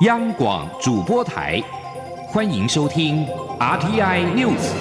央广主播台，欢迎收听 RTI News。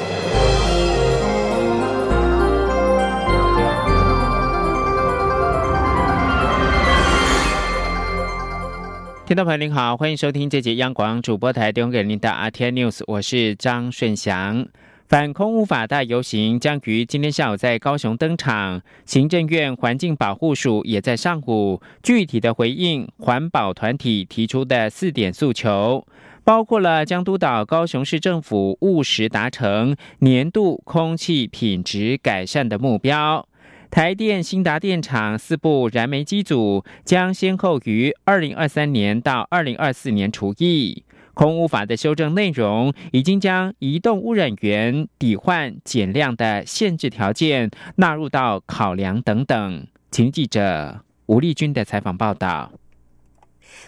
听众朋友您好，欢迎收听这节央广主播台提供给您的 RTI News，我是张顺祥。反空污法大游行将于今天下午在高雄登场，行政院环境保护署也在上午具体的回应环保团体提出的四点诉求，包括了将督导高雄市政府务实达成年度空气品质改善的目标。台电新达电厂四部燃煤机组将先后于二零二三年到二零二四年除役。空污法的修正内容，已经将移动污染源抵换减量的限制条件纳入到考量等等。请记者吴丽君的采访报道。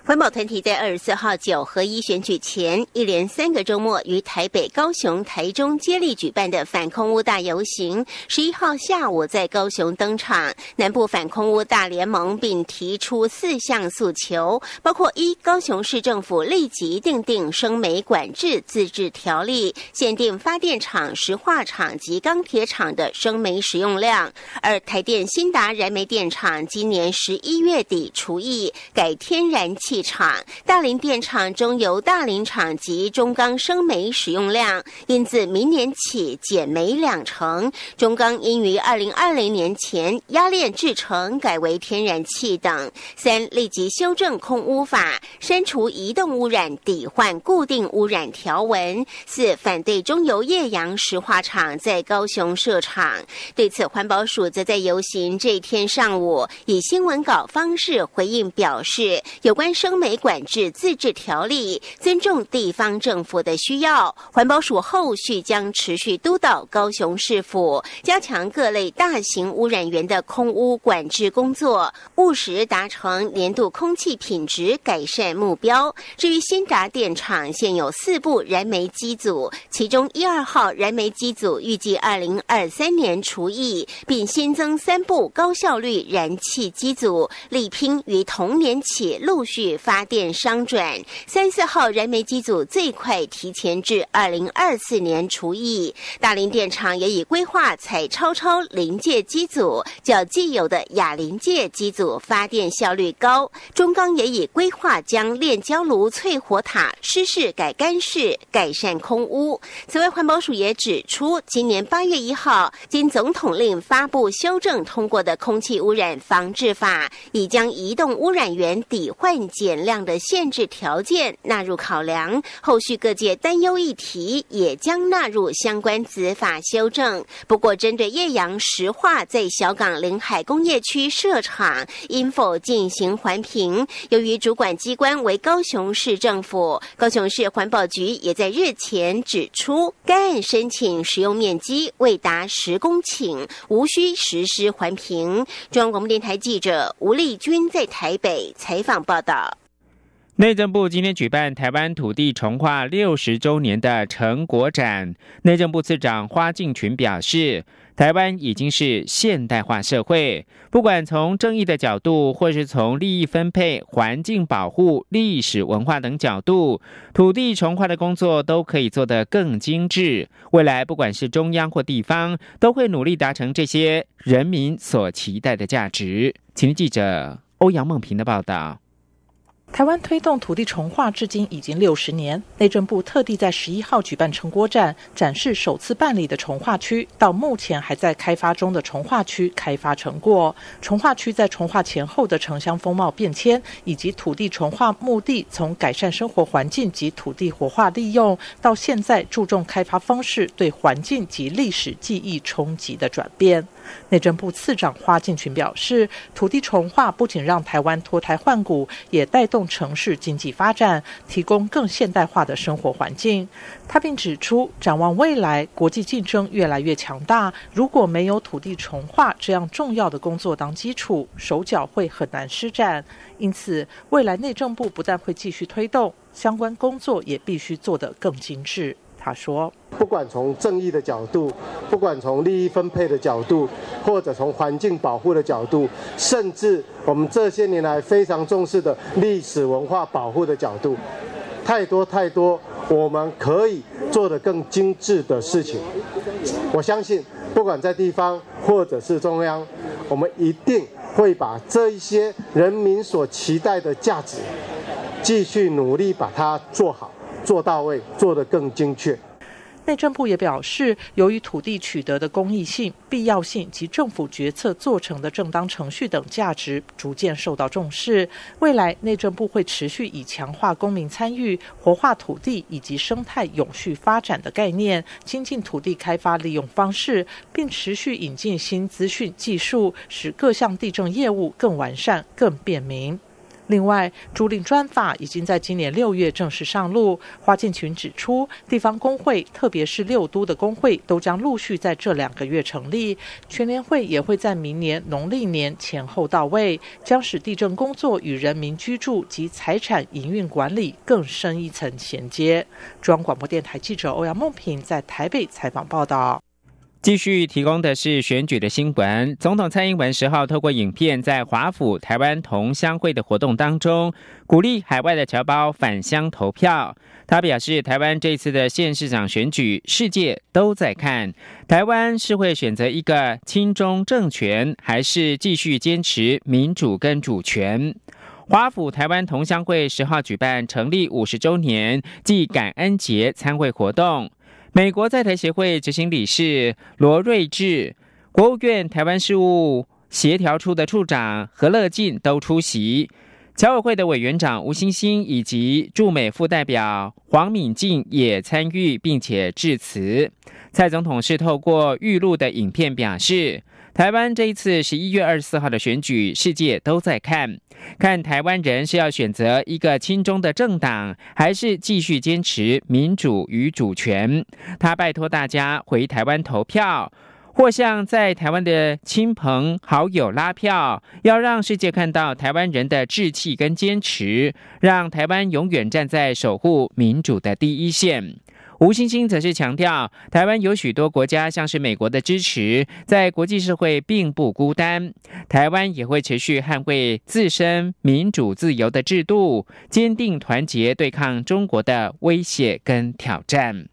环保团体在二十四号九合一选举前，一连三个周末于台北、高雄、台中接力举办的反空污大游行，十一号下午在高雄登场。南部反空污大联盟并提出四项诉求，包括一、高雄市政府立即订定生煤管制自治条例，限定发电厂、石化厂及钢铁厂的生煤使用量；二、台电新达燃煤电厂今年十一月底除役，改天然气。气厂大林电厂中油大林厂及中钢生煤使用量，因自明年起减煤两成。中钢应于二零二零年前压炼制成，改为天然气等。三立即修正空污法，删除移动污染抵换固定污染条文。四反对中油叶阳石化厂在高雄设厂。对此，环保署则在游行这天上午以新闻稿方式回应表示，有关。关生煤管制自治条例尊重地方政府的需要，环保署后续将持续督导高雄市府加强各类大型污染源的空污管制工作，务实达成年度空气品质改善目标。至于新达电厂，现有四部燃煤机组，其中一二号燃煤机组预计二零二三年除役，并新增三部高效率燃气机组，力拼于同年起陆续。发电商转三四号燃煤机组最快提前至二零二四年除役，大林电厂也已规划采超超临界机组，较既有的亚临界机组发电效率高。中钢也已规划将炼焦炉淬火塔湿式改干式，改善空污。此外，环保署也指出，今年八月一号经总统令发布修正通过的空气污染防治法，已将移动污染源抵换。减量的限制条件纳入考量，后续各界担忧议题也将纳入相关子法修正。不过，针对叶阳石化在小港临海工业区设厂应否进行环评，由于主管机关为高雄市政府，高雄市环保局也在日前指出，该案申请使用面积未达十公顷，无需实施环评。中央广播电台记者吴丽君在台北采访报内政部今天举办台湾土地重划六十周年的成果展。内政部次长花敬群表示，台湾已经是现代化社会，不管从正义的角度，或是从利益分配、环境保护、历史文化等角度，土地重划的工作都可以做得更精致。未来不管是中央或地方，都会努力达成这些人民所期待的价值。请记者欧阳梦平的报道。台湾推动土地重划至今已经六十年，内政部特地在十一号举办成果展，展示首次办理的重划区到目前还在开发中的重划区开发成果。重划区在重划前后的城乡风貌变迁，以及土地重划目的从改善生活环境及土地活化利用，到现在注重开发方式对环境及历史记忆冲击的转变。内政部次长花敬群表示，土地重划不仅让台湾脱胎换骨，也带动城市经济发展，提供更现代化的生活环境。他并指出，展望未来，国际竞争越来越强大，如果没有土地重划这样重要的工作当基础，手脚会很难施展。因此，未来内政部不但会继续推动相关工作，也必须做得更精致。他说：“不管从正义的角度，不管从利益分配的角度，或者从环境保护的角度，甚至我们这些年来非常重视的历史文化保护的角度，太多太多我们可以做的更精致的事情。我相信，不管在地方或者是中央，我们一定会把这一些人民所期待的价值。”继续努力把它做好、做到位、做得更精确。内政部也表示，由于土地取得的公益性、必要性及政府决策做成的正当程序等价值逐渐受到重视。未来内政部会持续以强化公民参与、活化土地以及生态永续发展的概念，精进土地开发利用方式，并持续引进新资讯技术，使各项地政业务更完善、更便民。另外，租赁专法已经在今年六月正式上路。花建群指出，地方工会，特别是六都的工会，都将陆续在这两个月成立。全联会也会在明年农历年前后到位，将使地震工作与人民居住及财产营运管理更深一层衔接。中央广播电台记者欧阳梦平在台北采访报道。继续提供的是选举的新闻。总统蔡英文十号透过影片，在华府台湾同乡会的活动当中，鼓励海外的侨胞返乡投票。他表示，台湾这次的县市长选举，世界都在看，台湾是会选择一个亲中政权，还是继续坚持民主跟主权？华府台湾同乡会十号举办成立五十周年暨感恩节参会活动。美国在台协会执行理事罗瑞智、国务院台湾事务协调处的处长何乐进都出席。侨委会的委员长吴欣欣以及驻美副代表黄敏静也参与，并且致辞。蔡总统是透过预录的影片表示。台湾这一次十一月二十四号的选举，世界都在看，看台湾人是要选择一个亲中的政党，还是继续坚持民主与主权。他拜托大家回台湾投票，或向在台湾的亲朋好友拉票，要让世界看到台湾人的志气跟坚持，让台湾永远站在守护民主的第一线。吴欣欣则是强调，台湾有许多国家像是美国的支持，在国际社会并不孤单。台湾也会持续捍卫自身民主自由的制度，坚定团结对抗中国的威胁跟挑战。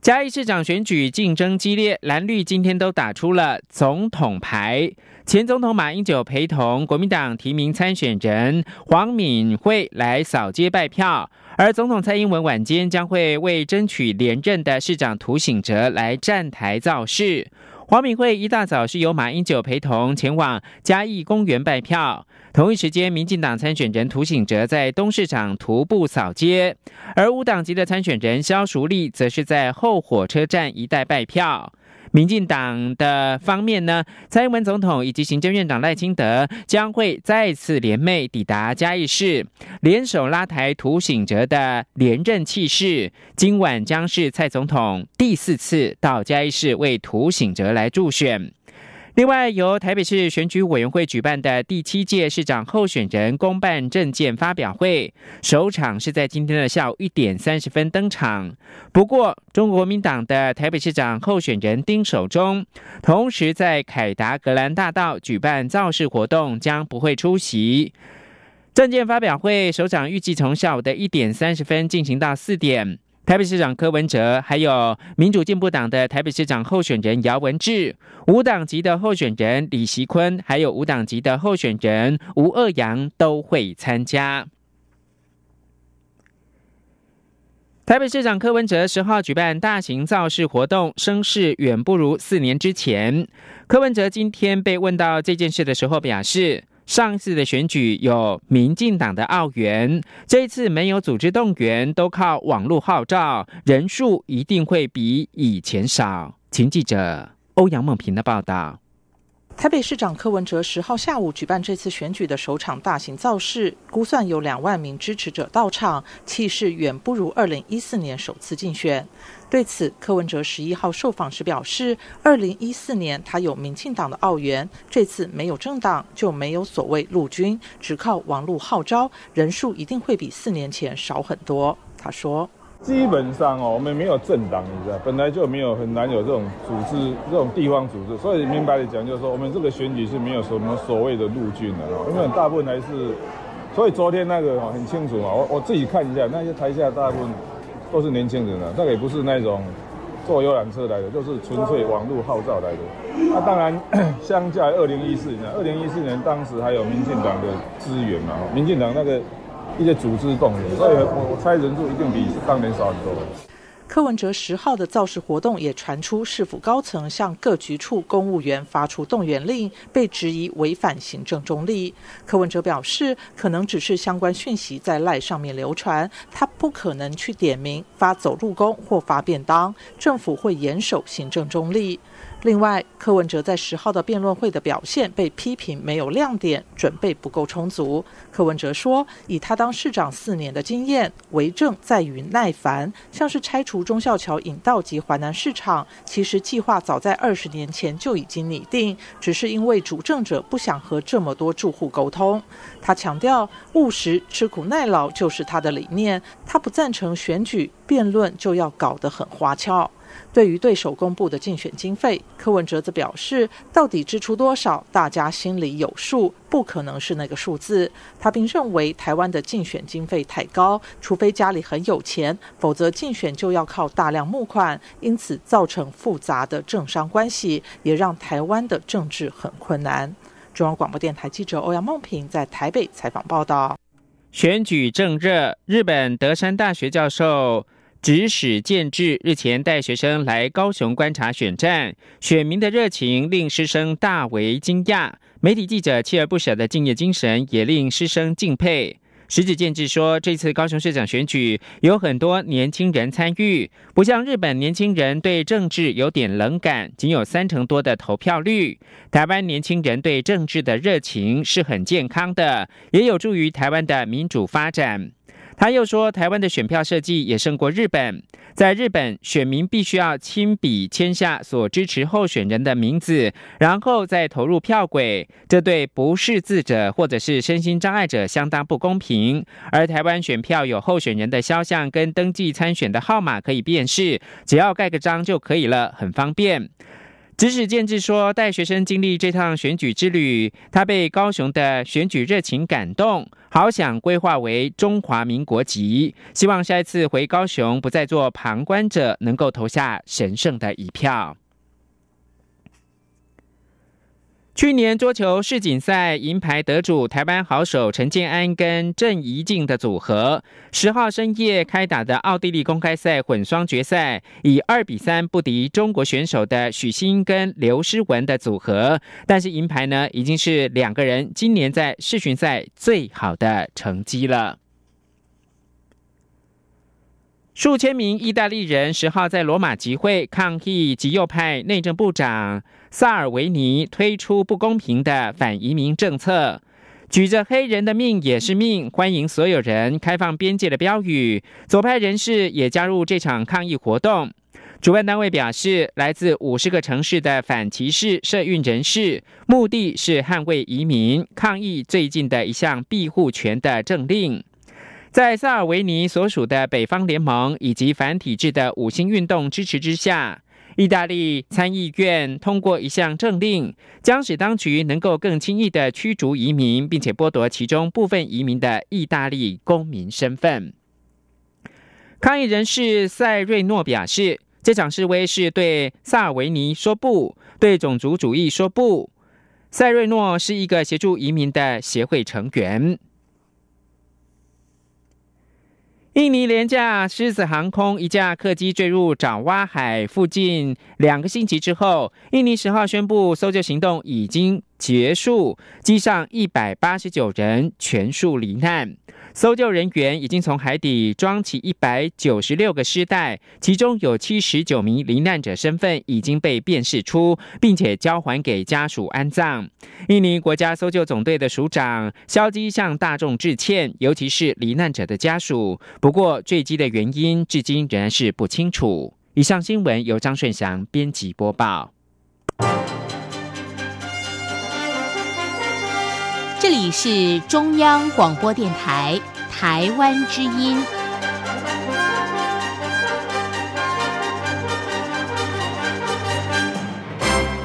嘉义市长选举竞争激烈，蓝绿今天都打出了总统牌。前总统马英九陪同国民党提名参选人黄敏惠来扫街拜票。而总统蔡英文晚间将会为争取连任的市长涂醒哲来站台造势。黄敏惠一大早是由马英九陪同前往嘉义公园拜票。同一时间，民进党参选人涂醒哲在东市场徒步扫街，而无党籍的参选人肖淑丽则是在后火车站一带拜票。民进党的方面呢，蔡英文总统以及行政院长赖清德将会再次联袂抵达嘉义市，联手拉抬涂醒哲的连任气势。今晚将是蔡总统第四次到嘉义市为涂醒哲来助选。另外，由台北市选举委员会举办的第七届市长候选人公办证件发表会，首场是在今天的下午一点三十分登场。不过，中国国民党的台北市长候选人丁守中，同时在凯达格兰大道举办造势活动，将不会出席。证件发表会首场预计从下午的一点三十分进行到四点。台北市长柯文哲，还有民主进步党的台北市长候选人姚文智，无党籍的候选人李习坤，还有无党籍的候选人吴二阳都会参加。台北市长柯文哲十号举办大型造势活动，声势远不如四年之前。柯文哲今天被问到这件事的时候，表示。上次的选举有民进党的澳元，这一次没有组织动员，都靠网络号召，人数一定会比以前少。请记者欧阳梦平的报道。台北市长柯文哲十号下午举办这次选举的首场大型造势，估算有两万名支持者到场，气势远不如二零一四年首次竞选。对此，柯文哲十一号受访时表示，二零一四年他有民进党的澳元，这次没有政党，就没有所谓陆军，只靠网络号召，人数一定会比四年前少很多。他说：“基本上哦，我们没有政党，你知道，本来就没有很难有这种组织，这种地方组织。所以明白的讲，就是说我们这个选举是没有什么所谓的陆军的哦，因为大部分还是。所以昨天那个很清楚嘛，我我自己看一下，那些台下大部分都是年轻人啊，那个也不是那种。”坐游览车来的，就是纯粹网络号召来的。那当然，相较二零一四年，二零一四年当时还有民进党的资源嘛，民进党那个一些组织动员，所以我我猜人数一定比当年少很多。柯文哲十号的造势活动也传出市府高层向各局处公务员发出动员令，被质疑违反行政中立。柯文哲表示，可能只是相关讯息在赖上面流传，他不可能去点名发走路工或发便当，政府会严守行政中立。另外，柯文哲在十号的辩论会的表现被批评没有亮点，准备不够充足。柯文哲说，以他当市长四年的经验，为政在于耐烦。像是拆除忠孝桥引道及华南市场，其实计划早在二十年前就已经拟定，只是因为主政者不想和这么多住户沟通。他强调，务实、吃苦耐劳就是他的理念。他不赞成选举辩论就要搞得很花俏。对于对手公布的竞选经费，柯文哲则表示，到底支出多少，大家心里有数，不可能是那个数字。他并认为，台湾的竞选经费太高，除非家里很有钱，否则竞选就要靠大量募款，因此造成复杂的政商关系，也让台湾的政治很困难。中央广播电台记者欧阳梦平在台北采访报道。选举正热，日本德山大学教授。指使建制日前带学生来高雄观察选战，选民的热情令师生大为惊讶。媒体记者锲而不舍的敬业精神也令师生敬佩。石指建制说，这次高雄市长选举有很多年轻人参与，不像日本年轻人对政治有点冷感，仅有三成多的投票率。台湾年轻人对政治的热情是很健康的，也有助于台湾的民主发展。他又说，台湾的选票设计也胜过日本。在日本，选民必须要亲笔签下所支持候选人的名字，然后再投入票轨，这对不识字者或者是身心障碍者相当不公平。而台湾选票有候选人的肖像跟登记参选的号码可以辨识，只要盖个章就可以了，很方便。指使建制说，带学生经历这趟选举之旅，他被高雄的选举热情感动，好想规划为中华民国籍，希望下一次回高雄不再做旁观者，能够投下神圣的一票。去年桌球世锦赛银牌得主台湾好手陈建安跟郑怡静的组合，十号深夜开打的奥地利公开赛混双决赛，以二比三不敌中国选手的许昕跟刘诗雯的组合。但是银牌呢，已经是两个人今年在世巡赛最好的成绩了。数千名意大利人十号在罗马集会抗议极右派内政部长萨尔维尼推出不公平的反移民政策，举着“黑人的命也是命，欢迎所有人，开放边界”的标语。左派人士也加入这场抗议活动。主办单位表示，来自五十个城市的反歧视社运人士，目的是捍卫移民，抗议最近的一项庇护权的政令。在萨尔维尼所属的北方联盟以及反体制的五星运动支持之下，意大利参议院通过一项政令，将使当局能够更轻易的驱逐移民，并且剥夺其中部分移民的意大利公民身份。抗议人士塞瑞诺表示，这场示威是对萨尔维尼说不，对种族主义说不。塞瑞诺是一个协助移民的协会成员。印尼廉价狮子航空一架客机坠入爪哇海附近两个星期之后，印尼十号宣布搜救行动已经结束，机上一百八十九人全数罹难。搜救人员已经从海底装起一百九十六个尸袋，其中有七十九名罹难者身份已经被辨识出，并且交还给家属安葬。印尼国家搜救总队的署长肖基向大众致歉，尤其是罹难者的家属。不过，坠机的原因至今仍然是不清楚。以上新闻由张顺祥编辑播报。这里是中央广播电台台湾之音。